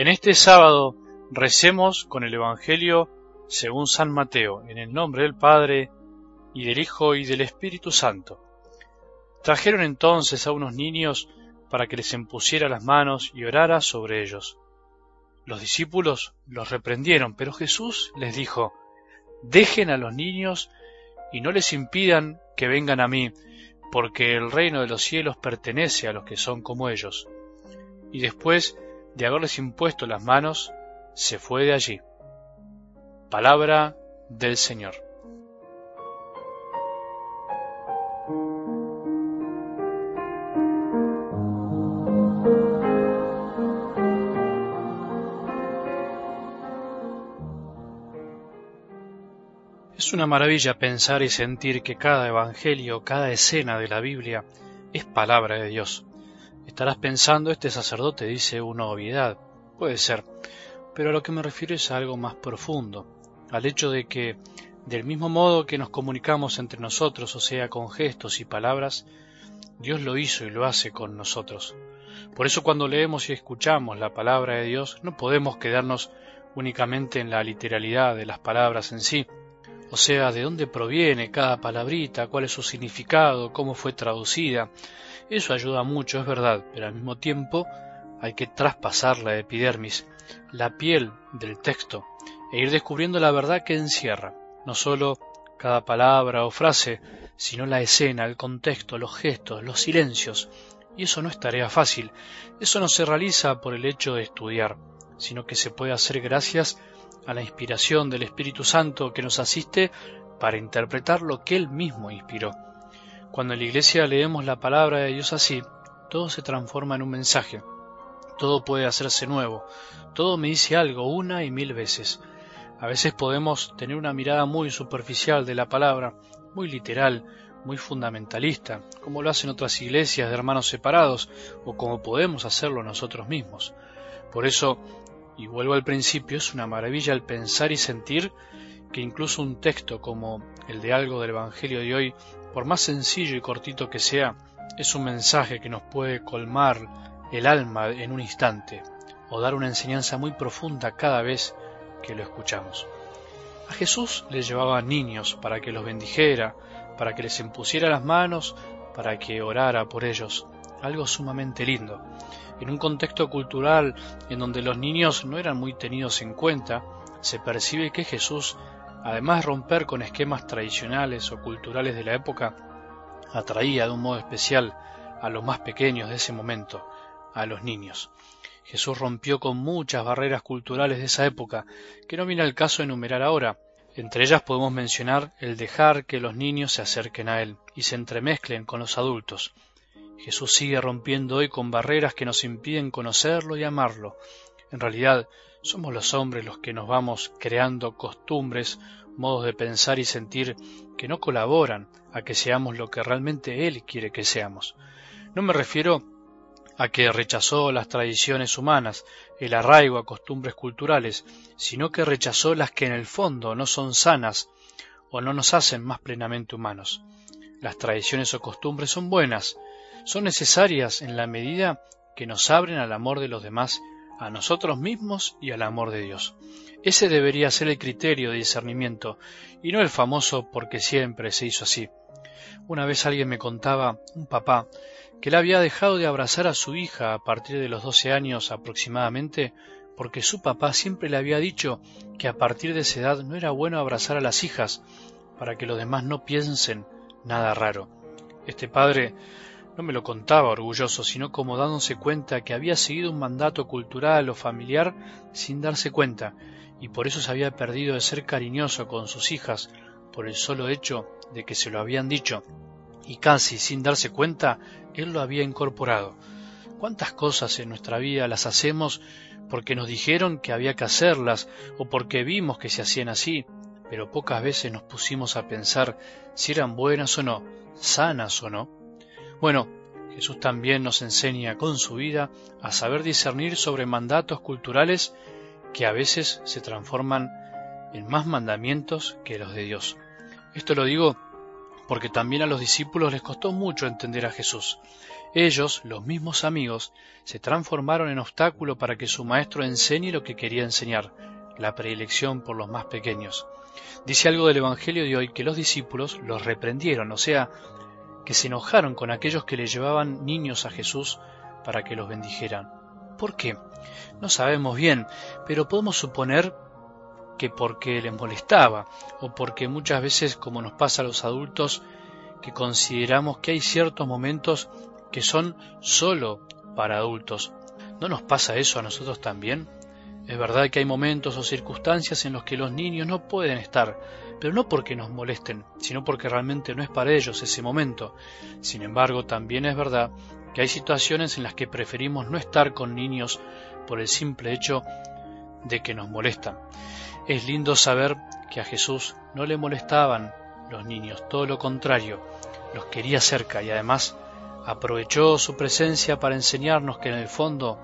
En este sábado recemos con el Evangelio según San Mateo, en el nombre del Padre, y del Hijo, y del Espíritu Santo. Trajeron entonces a unos niños para que les impusiera las manos y orara sobre ellos. Los discípulos los reprendieron, pero Jesús les dijo, Dejen a los niños y no les impidan que vengan a mí, porque el reino de los cielos pertenece a los que son como ellos. Y después de haberles impuesto las manos, se fue de allí. Palabra del Señor. Es una maravilla pensar y sentir que cada evangelio, cada escena de la Biblia es palabra de Dios. Estarás pensando, este sacerdote dice una obviedad. Puede ser, pero a lo que me refiero es a algo más profundo, al hecho de que, del mismo modo que nos comunicamos entre nosotros, o sea, con gestos y palabras, Dios lo hizo y lo hace con nosotros. Por eso cuando leemos y escuchamos la palabra de Dios, no podemos quedarnos únicamente en la literalidad de las palabras en sí, o sea, de dónde proviene cada palabrita, cuál es su significado, cómo fue traducida. Eso ayuda mucho, es verdad, pero al mismo tiempo hay que traspasar la epidermis, la piel del texto, e ir descubriendo la verdad que encierra, no sólo cada palabra o frase, sino la escena, el contexto, los gestos, los silencios. Y eso no es tarea fácil, eso no se realiza por el hecho de estudiar, sino que se puede hacer gracias la inspiración del Espíritu Santo que nos asiste para interpretar lo que Él mismo inspiró. Cuando en la Iglesia leemos la palabra de Dios así, todo se transforma en un mensaje, todo puede hacerse nuevo, todo me dice algo una y mil veces. A veces podemos tener una mirada muy superficial de la palabra, muy literal, muy fundamentalista, como lo hacen otras iglesias de hermanos separados, o como podemos hacerlo nosotros mismos. Por eso y vuelvo al principio, es una maravilla el pensar y sentir que incluso un texto como el de algo del Evangelio de hoy, por más sencillo y cortito que sea, es un mensaje que nos puede colmar el alma en un instante o dar una enseñanza muy profunda cada vez que lo escuchamos. A Jesús le llevaba niños para que los bendijera, para que les impusiera las manos, para que orara por ellos, algo sumamente lindo en un contexto cultural en donde los niños no eran muy tenidos en cuenta, se percibe que Jesús, además de romper con esquemas tradicionales o culturales de la época, atraía de un modo especial a los más pequeños de ese momento, a los niños. Jesús rompió con muchas barreras culturales de esa época, que no viene al caso enumerar ahora. Entre ellas podemos mencionar el dejar que los niños se acerquen a Él y se entremezclen con los adultos, Jesús sigue rompiendo hoy con barreras que nos impiden conocerlo y amarlo. En realidad, somos los hombres los que nos vamos creando costumbres, modos de pensar y sentir que no colaboran a que seamos lo que realmente Él quiere que seamos. No me refiero a que rechazó las tradiciones humanas, el arraigo a costumbres culturales, sino que rechazó las que en el fondo no son sanas o no nos hacen más plenamente humanos. Las tradiciones o costumbres son buenas, son necesarias en la medida que nos abren al amor de los demás, a nosotros mismos y al amor de Dios. Ese debería ser el criterio de discernimiento, y no el famoso porque siempre se hizo así. Una vez alguien me contaba, un papá, que él había dejado de abrazar a su hija a partir de los doce años aproximadamente, porque su papá siempre le había dicho que a partir de esa edad no era bueno abrazar a las hijas, para que los demás no piensen nada raro. Este padre no me lo contaba orgulloso, sino como dándose cuenta que había seguido un mandato cultural o familiar sin darse cuenta, y por eso se había perdido de ser cariñoso con sus hijas por el solo hecho de que se lo habían dicho, y casi sin darse cuenta él lo había incorporado. ¿Cuántas cosas en nuestra vida las hacemos porque nos dijeron que había que hacerlas o porque vimos que se hacían así, pero pocas veces nos pusimos a pensar si eran buenas o no, sanas o no? Bueno, Jesús también nos enseña con su vida a saber discernir sobre mandatos culturales que a veces se transforman en más mandamientos que los de Dios. Esto lo digo porque también a los discípulos les costó mucho entender a Jesús. Ellos, los mismos amigos, se transformaron en obstáculo para que su maestro enseñe lo que quería enseñar, la predilección por los más pequeños. Dice algo del Evangelio de hoy que los discípulos los reprendieron, o sea, que se enojaron con aquellos que le llevaban niños a Jesús para que los bendijeran. ¿Por qué? No sabemos bien, pero podemos suponer que porque les molestaba, o porque muchas veces, como nos pasa a los adultos, que consideramos que hay ciertos momentos que son solo para adultos. ¿No nos pasa eso a nosotros también? Es verdad que hay momentos o circunstancias en los que los niños no pueden estar, pero no porque nos molesten, sino porque realmente no es para ellos ese momento. Sin embargo, también es verdad que hay situaciones en las que preferimos no estar con niños por el simple hecho de que nos molestan. Es lindo saber que a Jesús no le molestaban los niños, todo lo contrario, los quería cerca y además aprovechó su presencia para enseñarnos que en el fondo,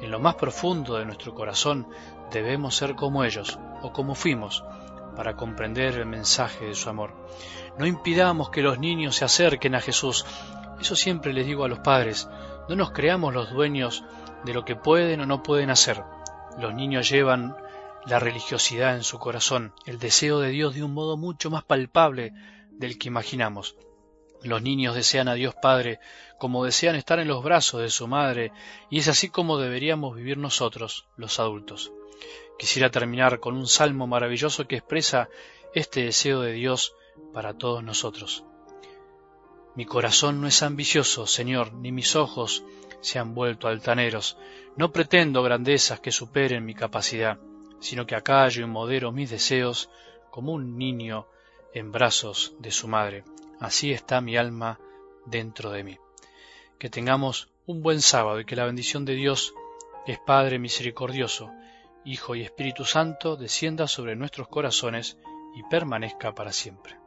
en lo más profundo de nuestro corazón, debemos ser como ellos, o como fuimos, para comprender el mensaje de su amor. No impidamos que los niños se acerquen a Jesús. Eso siempre les digo a los padres. No nos creamos los dueños de lo que pueden o no pueden hacer. Los niños llevan la religiosidad en su corazón, el deseo de Dios de un modo mucho más palpable del que imaginamos. Los niños desean a Dios Padre como desean estar en los brazos de su madre, y es así como deberíamos vivir nosotros, los adultos. Quisiera terminar con un salmo maravilloso que expresa este deseo de Dios para todos nosotros. Mi corazón no es ambicioso, Señor, ni mis ojos se han vuelto altaneros. No pretendo grandezas que superen mi capacidad, sino que acallo y modero mis deseos como un niño en brazos de su madre. Así está mi alma dentro de mí. Que tengamos un buen sábado y que la bendición de Dios, es Padre misericordioso, Hijo y Espíritu Santo, descienda sobre nuestros corazones y permanezca para siempre.